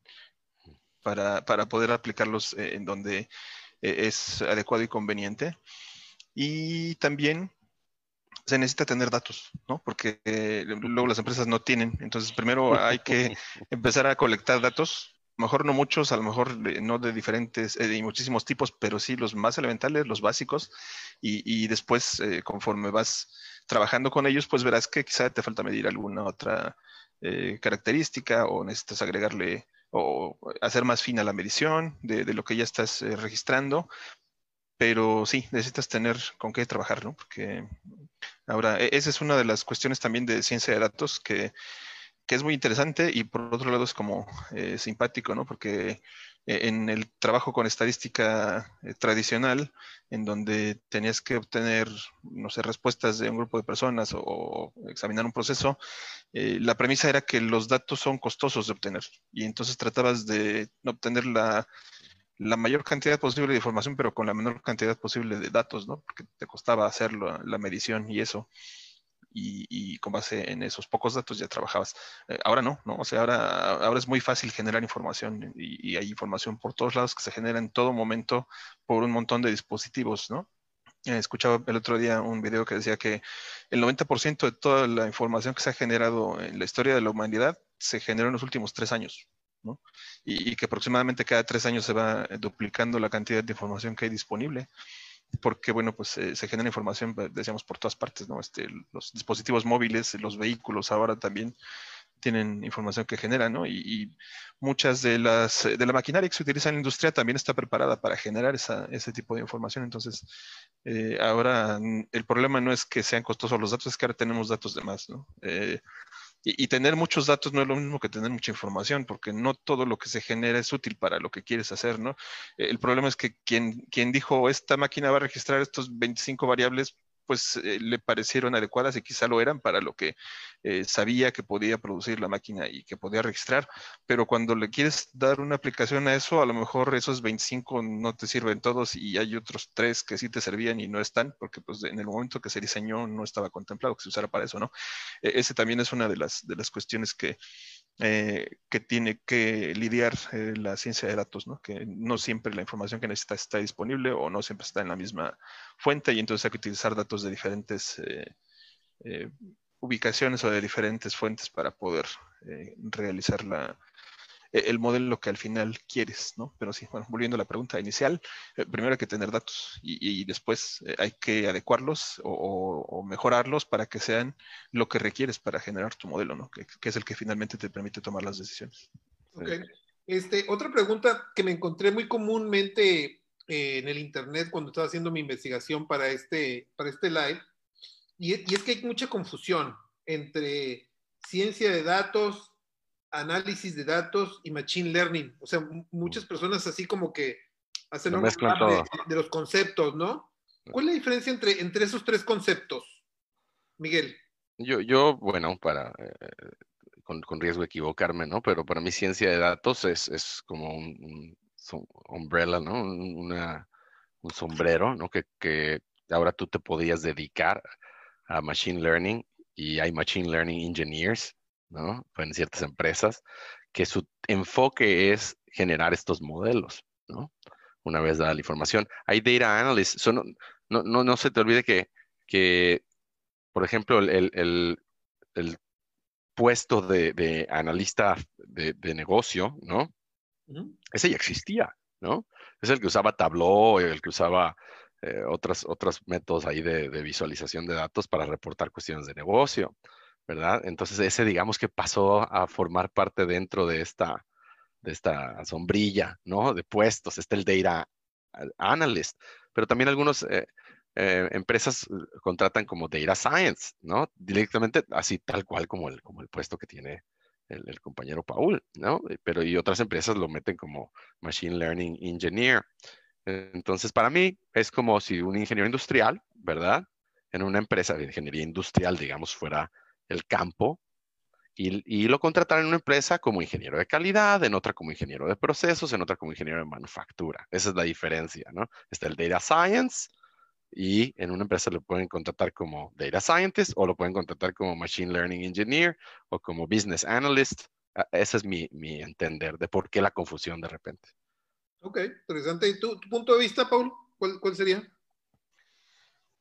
para, poder aplicarlos en donde eh, es adecuado y conveniente. Y también se necesita tener datos, ¿no? Porque eh, luego las empresas no tienen. Entonces, primero hay que empezar a colectar datos mejor no muchos, a lo mejor no de diferentes, eh, de muchísimos tipos, pero sí los más elementales, los básicos, y, después, eh, conforme vas trabajando con ellos, pues verás que quizá te falta medir alguna otra eh, característica o necesitas agregarle o hacer más fina la medición de, de lo que ya estás registrando, pero sí, necesitas tener con qué trabajar, ¿no? Porque ahora, e, esa es una de las cuestiones también de ciencia de datos que que es muy interesante y por otro lado es como eh, simpático, ¿no? Porque eh, en el trabajo con estadística eh, tradicional, en donde tenías que obtener, no sé, respuestas de un grupo de personas o, examinar un proceso, la premisa era que los datos son costosos de obtener y entonces tratabas de obtener la, mayor cantidad posible de información, pero con la menor cantidad posible de datos, ¿no? Porque te costaba hacer la medición y eso y, con base en esos pocos datos ya trabajabas. Eh, ahora no, ¿no? O sea, ahora, ahora es muy fácil generar información y, hay información por todos lados que se genera en todo momento por un montón de dispositivos, ¿no? Eh, escuchaba el otro día un video que decía que el 90% de toda la información que se ha generado en la historia de la humanidad se generó en los últimos tres años. ¿no? Y, y, que aproximadamente cada tres años se va duplicando la cantidad de información que hay disponible porque, bueno, pues eh, se genera información, pues, decíamos, por todas partes, ¿no? Este, los dispositivos móviles, los vehículos ahora también tienen información que generan, ¿no? Y, muchas de las de la maquinaria que se utiliza en la industria también está preparada para generar ese tipo de información. Entonces, eh, ahora el problema no es que sean costosos los datos, es que ahora tenemos datos de más, ¿no? Eh, y, tener muchos datos no es lo mismo que tener mucha información, porque no todo lo que se genera es útil para lo que quieres hacer, ¿no? El problema es que quien, dijo, esta máquina va a registrar estos 25 variables, pues eh, le parecieron adecuadas y quizá lo eran para lo que eh, sabía que podía producir la máquina y que podía registrar, pero cuando le quieres dar una aplicación a eso, a lo mejor esos 25 no te sirven todos y hay otros tres que sí te servían y no están, porque pues en el momento que se diseñó no estaba contemplado que se usara para eso, ¿no? E-, ese también es una de las, de las cuestiones que, eh, que tiene que lidiar eh, la ciencia de datos, ¿no? que no siempre la información que necesita está disponible o no siempre está en la misma fuente y entonces hay que utilizar datos de diferentes eh, ubicaciones o de diferentes fuentes para poder realizar la, el modelo que al final quieres, ¿no? Pero sí, bueno, volviendo a la pregunta inicial, eh, primero hay que tener datos y, después eh, hay que adecuarlos o, mejorarlos para que sean lo que requieres para generar tu modelo, ¿no? Que, es el que finalmente te permite tomar las decisiones. Ok. Este, otra pregunta que me encontré muy comúnmente eh, en el internet cuando estaba haciendo mi investigación para este, para este live, y es que hay mucha confusión entre ciencia de datos, análisis de datos y machine learning. O sea, muchas personas así como que hacen un de, de, los conceptos, ¿no? ¿Cuál es la diferencia entre, entre esos tres conceptos, Miguel? Yo, yo bueno, para, eh, con, con, riesgo de equivocarme, ¿no? Pero para mí ciencia de datos es, es como un, un, umbrella, ¿no? Una, un sombrero, ¿no? Que, que ahora tú te podías dedicar a machine learning y hay machine learning engineers ¿no? En ciertas empresas que su enfoque es generar estos modelos, ¿no? Una vez dada la información. Hay data analysts, no, no, no, se te olvide que, que por ejemplo, el, el, el puesto de, de analista de, de, negocio, ¿no? Ese ya existía, ¿no? Es el que usaba Tableau, el que usaba eh, otras, otros métodos ahí de, de, visualización de datos para reportar cuestiones de negocio, ¿verdad? Entonces ese digamos que pasó a formar parte dentro de esta, de esta sombrilla, ¿no? De puestos, está el data analyst, pero también algunas eh, eh, empresas contratan como data science, ¿no? Directamente así tal cual como el, como el puesto que tiene el, compañero Paul, ¿no? Pero y otras empresas lo meten como machine learning engineer. Entonces, para mí es como si un ingeniero industrial, ¿verdad? En una empresa de ingeniería industrial, digamos, fuera el campo y, lo contratar en una empresa como ingeniero de calidad, en otra como ingeniero de procesos, en otra como ingeniero de manufactura. Esa es la diferencia, ¿no? Está el data science y en una empresa lo pueden contratar como data scientist o lo pueden contratar como machine learning engineer o como business analyst. Ah, ese es mi, mi entender de por qué la confusión de repente. Ok, interesante. ¿Y tu, punto de vista, Paul? ¿Cuál, cuál sería?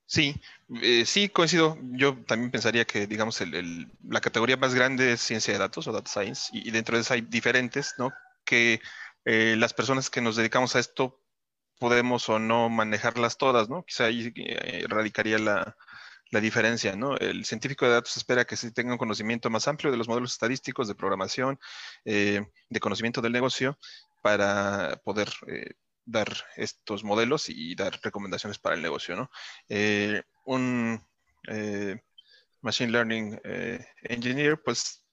Sí, eh, sí, coincido. Yo también pensaría que, digamos, el, la categoría más grande es ciencia de datos o data science, y, dentro de eso hay diferentes, ¿no? Que eh, las personas que nos dedicamos a esto podemos o no manejarlas todas, ¿no? Quizá ahí eh, radicaría la, la, diferencia, ¿no? El científico de datos espera que se tenga un conocimiento más amplio de los modelos estadísticos, de programación, de conocimiento del negocio, para poder dar estos modelos y dar recomendaciones para el negocio, ¿no? Eh, un eh, Machine Learning eh, Engineer, pues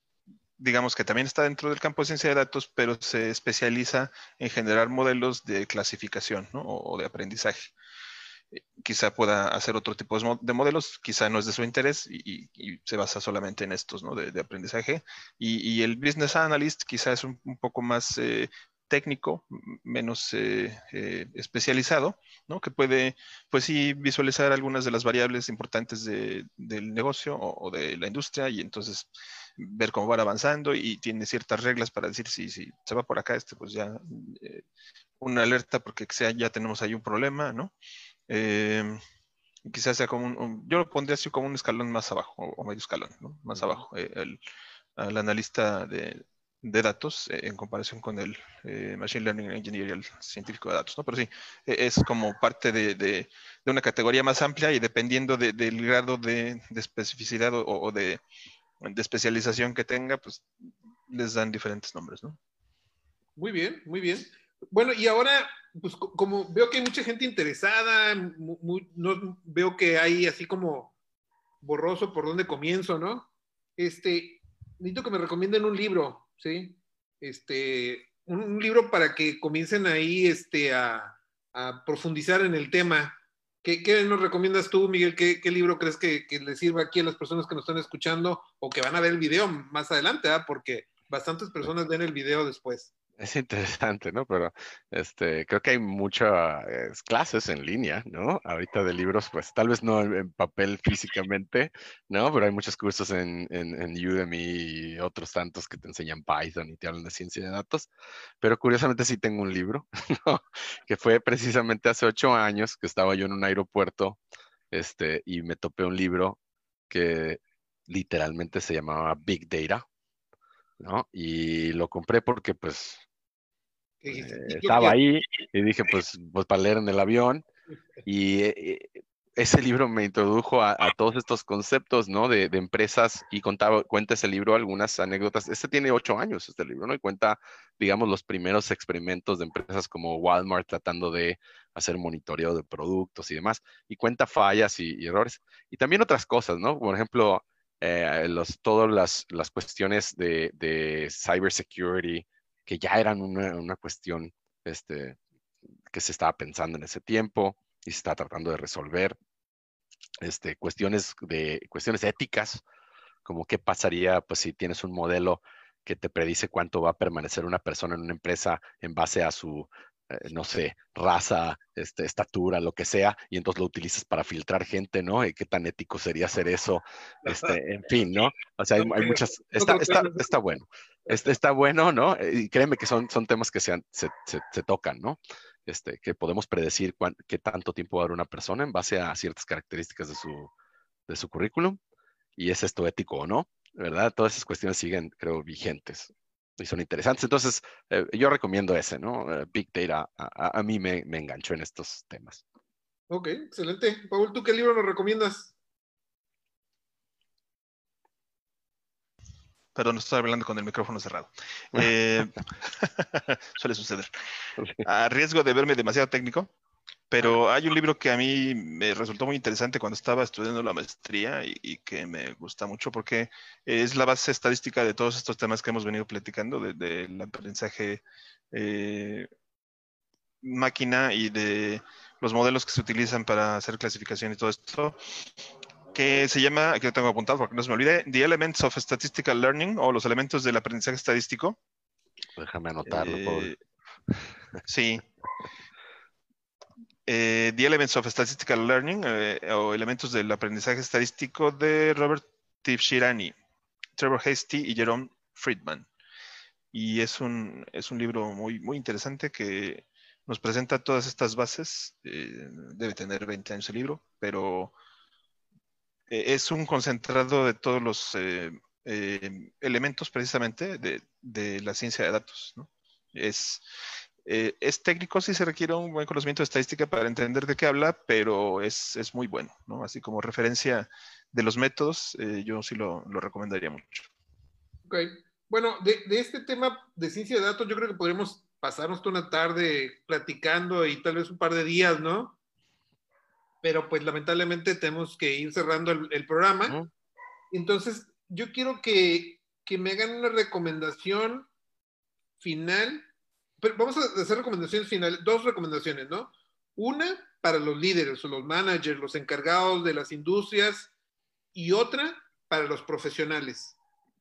digamos que también está dentro del campo de ciencia de datos, pero se especializa en generar modelos de clasificación ¿no? o, de aprendizaje. Quizá pueda hacer otro tipo de modelos, quizá no es de su interés y, se basa solamente en estos ¿no? de, aprendizaje. Y, el Business Analyst quizá es un, poco más técnico, menos eh, eh, especializado, ¿no? que puede, pues sí, visualizar algunas de las variables importantes del negocio o, de la industria y entonces ver cómo van avanzando y tiene ciertas reglas para decir si, si se va por acá, este, pues ya eh, una alerta porque sea, ya tenemos ahí un problema, ¿no? quizás sea como un, yo lo pondría así como un escalón más abajo o, medio escalón, ¿no? Más abajo, el, al analista de, de datos eh, en comparación con el eh, Machine Learning Engineer y el científico de datos, ¿no? Pero sí, e, es como parte de, de, una categoría más amplia y dependiendo del grado de, especificidad o, de, especialización que tenga, pues les dan diferentes nombres, ¿no? Muy bien, muy bien. Bueno, y ahora, pues como veo que hay mucha gente interesada, no, veo que hay así como borroso por dónde comienzo, ¿no? Este, necesito que me recomienden un libro ¿sí? Este, un, libro para que comiencen ahí este, a, profundizar en el tema. ¿Qué, nos recomiendas tú, Miguel? ¿Qué, libro crees que, que, le sirva aquí a las personas que nos están escuchando o que van a ver el video más adelante? ¿ah? Porque bastantes personas ven el video después. Es interesante, ¿no? Pero este, creo que hay muchas clases en línea, ¿no? Ahorita de libros, pues tal vez no en, papel físicamente, ¿no? Pero hay muchos cursos en, en, Udemy y otros tantos que te enseñan Python y te hablan de ciencia de datos. Pero curiosamente sí tengo un libro, ¿no? Que fue precisamente hace ocho años que estaba yo en un aeropuerto este, y me topé un libro que literalmente se llamaba Big Data. ¿No? Y lo compré porque pues eh, estaba ahí y dije pues, pues para leer en el avión y eh, ese libro me introdujo a, todos estos conceptos, ¿no? De, empresas y contaba, cuenta ese libro algunas anécdotas. Este tiene ocho años, este libro, ¿no? Y cuenta, digamos, los primeros experimentos de empresas como Walmart tratando de hacer monitoreo de productos y demás. Y cuenta fallas y errores. Y también otras cosas, ¿no? Por ejemplo, eh, los, todas las, las cuestiones de, de, cybersecurity, que ya eran una, una, cuestión este, que se estaba pensando en ese tiempo y se está tratando de resolver. Este, cuestiones, de, cuestiones éticas, como qué pasaría pues, si tienes un modelo que te predice cuánto va a permanecer una persona en una empresa en base a su eh, no sé, raza, este, estatura, lo que sea, y entonces lo utilizas para filtrar gente, ¿no? ¿Qué tan ético sería hacer eso? Este, en fin, ¿no? O sea, hay, muchas, está, está, está bueno, está, está, bueno, ¿no? Y créeme que son, son temas que se, se, se, tocan, ¿no? Este, que podemos predecir qué tanto tiempo va a dar una persona en base a ciertas características de su, de su currículum, y es esto ético o no, ¿verdad? Todas esas cuestiones siguen, creo, vigentes y son interesantes. Entonces, eh, yo recomiendo ese, ¿no? Eh, Big Data a, a mí me, me, enganchó en estos temas. Ok, excelente. Paul, ¿tú qué libro nos recomiendas? Perdón, estoy hablando con el micrófono cerrado. Eh, suele suceder. A riesgo de verme demasiado técnico, pero hay un libro que a mí me resultó muy interesante cuando estaba estudiando la maestría y, que me gusta mucho porque es la base estadística de todos estos temas que hemos venido platicando, del aprendizaje eh, máquina y de los modelos que se utilizan para hacer clasificación y todo esto, que se llama, aquí lo tengo apuntado porque no se me olvide, The Elements of Statistical Learning o los elementos del aprendizaje estadístico. Déjame anotarlo. Eh, sí, eh, The Elements of Statistical Learning eh, o Elementos del Aprendizaje Estadístico de Robert Tifshirani, Trevor Hasty y Jerome Friedman. Y es un, es un libro muy, muy interesante que nos presenta todas estas bases. Eh, debe tener 20 años el libro, pero es un concentrado de todos los elementos precisamente de, de, la ciencia de datos. ¿no? Es, eh, es técnico, sí se requiere un buen conocimiento de estadística para entender de qué habla, pero es, es muy bueno, ¿no? Así como referencia de los métodos, eh, yo sí lo, lo, recomendaría mucho. Ok. Bueno, de, de, este tema de ciencia de datos, yo creo que podríamos pasarnos toda una tarde platicando y tal vez un par de días, ¿no? Pero pues lamentablemente tenemos que ir cerrando el, el programa. Entonces, yo quiero que, que me hagan una recomendación final vamos a hacer recomendaciones finales, dos recomendaciones, ¿no? Una para los líderes o los managers, los encargados de las industrias, y otra para los profesionales.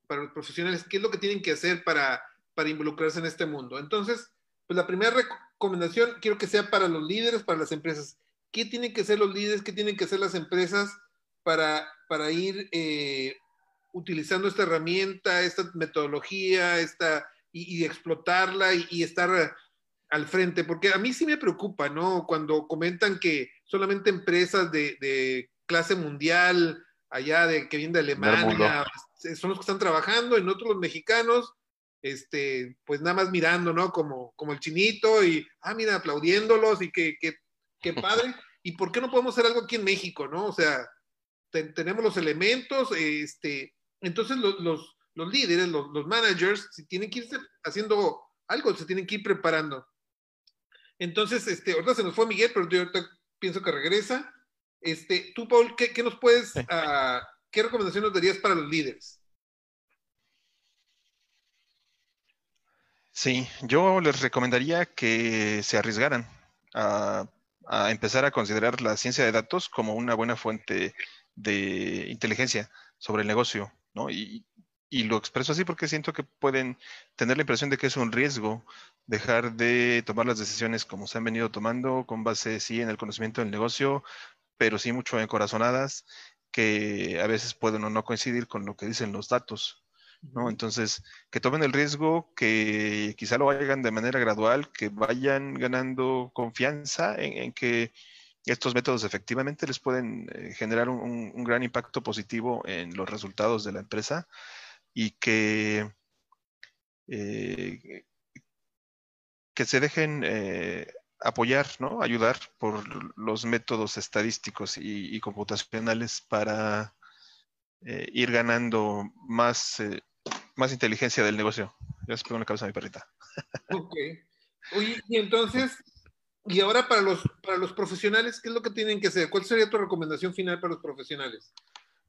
Para los profesionales, ¿qué es lo que tienen que hacer para, para involucrarse en este mundo? Entonces, pues la primera recomendación quiero que sea para los líderes, para las empresas. ¿Qué tienen que ser los líderes? ¿Qué tienen que hacer las empresas para, para ir eh, utilizando esta herramienta, esta metodología, esta y, explotarla y, estar al frente, porque a mí sí me preocupa, ¿no? Cuando comentan que solamente empresas de, clase mundial, allá de que vienen de Alemania, son los que están trabajando, y nosotros los mexicanos, este, pues nada más mirando, ¿no? Como, como el chinito y, ah, mira, aplaudiéndolos y que, que, padre. ¿Y por qué no podemos hacer algo aquí en México, no? O sea, tenemos los elementos, este, entonces los, los líderes, los, managers, si tienen que irse haciendo algo, se tienen que ir preparando. Entonces, este, ahorita se nos fue Miguel, pero yo ahorita pienso que regresa. Este, tú, Paul, ¿qué, nos puedes, uh, qué recomendaciones darías para los líderes? Sí, yo les recomendaría que se arriesgaran a, a, empezar a considerar la ciencia de datos como una buena fuente de inteligencia sobre el negocio, ¿no? Y, y lo expreso así porque siento que pueden tener la impresión de que es un riesgo dejar de tomar las decisiones como se han venido tomando, con base sí en el conocimiento del negocio, pero sí mucho en corazonadas, que a veces pueden o no coincidir con lo que dicen los datos. ¿no? Entonces, que tomen el riesgo, que quizá lo hagan de manera gradual, que vayan ganando confianza en, que estos métodos efectivamente les pueden eh, generar un, gran impacto positivo en los resultados de la empresa y que, eh, que se dejen eh, apoyar, ¿no? ayudar por los métodos estadísticos y, computacionales para eh, ir ganando más, más inteligencia del negocio. Ya se pegó en la cabeza a mi perrita. Ok. Oye, y entonces, y ahora para los, para los profesionales, ¿qué es lo que tienen que hacer? ¿Cuál sería tu recomendación final para los profesionales?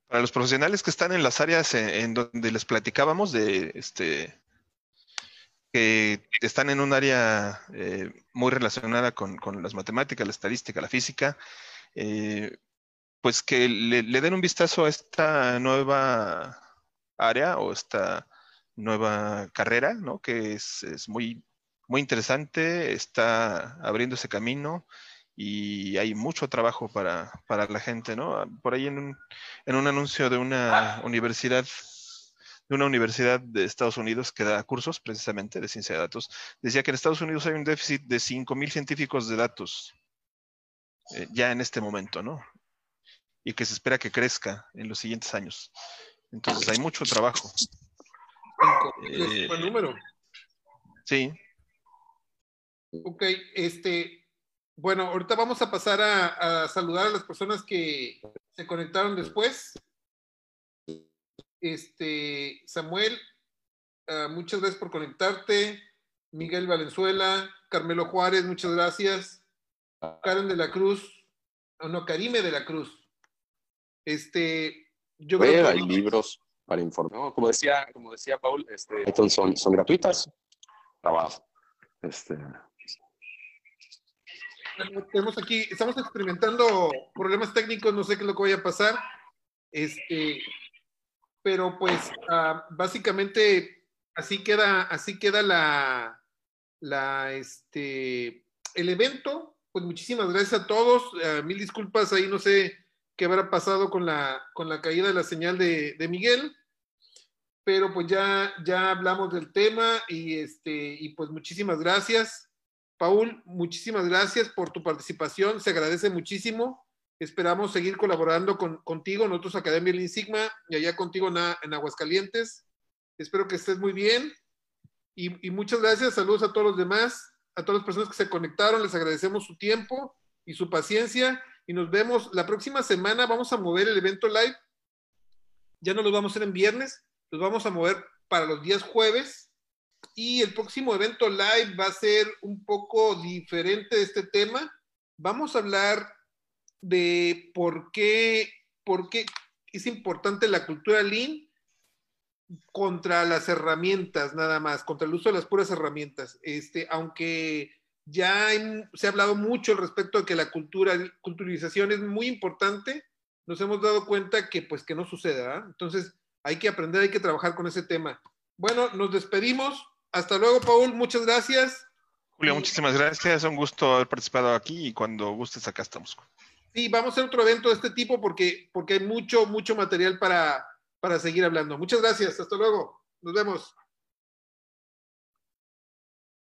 Para los profesionales que están en las áreas en, donde les platicábamos de este que están en un área eh, muy relacionada con, las matemáticas, la estadística, la física, eh, pues que le, den un vistazo a esta nueva área o esta nueva carrera, ¿no? Que es, muy muy interesante, está abriendo ese camino y hay mucho trabajo para, la gente, ¿no? Por ahí en un, en un anuncio de una universidad de una universidad de Estados Unidos que da cursos precisamente de ciencia de datos, decía que en Estados Unidos hay un déficit de 5.000 científicos de datos eh, ya en este momento, ¿no? Y que se espera que crezca en los siguientes años. Entonces hay mucho trabajo. Eh, buen número. Sí. Ok, este, bueno, ahorita vamos a pasar a, saludar a las personas que se conectaron después. Este, Samuel, ah, muchas gracias por conectarte. Miguel Valenzuela, Carmelo Juárez, muchas gracias. Karen de la Cruz, no, Karime de la Cruz. Este, yo creo que... hay libros para informar. como decía, como decía Paul, este, son, son gratuitas. Trabajo. Este, tenemos aquí, estamos experimentando problemas técnicos, no sé qué es lo que vaya a pasar. Este, pero pues ah, básicamente así queda, así queda la, la, este, el evento. Pues muchísimas gracias a todos. Ah, mil disculpas ahí, no sé qué habrá pasado con la, con la caída de la señal de, de Miguel. Pero pues ya, ya hablamos del tema y, este, y pues muchísimas gracias. Paul, muchísimas gracias por tu participación, se agradece muchísimo. Esperamos seguir colaborando con, contigo, nosotros Academia Lean Sigma y allá contigo en, Aguascalientes. Espero que estés muy bien y, muchas gracias. Saludos a todos los demás, a todas las personas que se conectaron. Les agradecemos su tiempo y su paciencia y nos vemos la próxima semana. Vamos a mover el evento live. Ya no lo vamos a hacer en viernes, los vamos a mover para los días jueves y el próximo evento live va a ser un poco diferente de este tema. Vamos a hablar de por qué, por qué es importante la cultura lean contra las herramientas, nada más, contra el uso de las puras herramientas. Este, aunque ya se ha hablado mucho respecto de que la cultura, culturización es muy importante, nos hemos dado cuenta que pues que no suceda. Entonces hay que aprender, hay que trabajar con ese tema. Bueno, nos despedimos. Hasta luego, Paul. Muchas gracias. Julio, muchísimas gracias. Un gusto haber participado aquí y cuando gustes acá estamos. Sí, vamos a hacer otro evento de este tipo porque, porque hay mucho, mucho material para, para seguir hablando. Muchas gracias. Hasta luego. Nos vemos.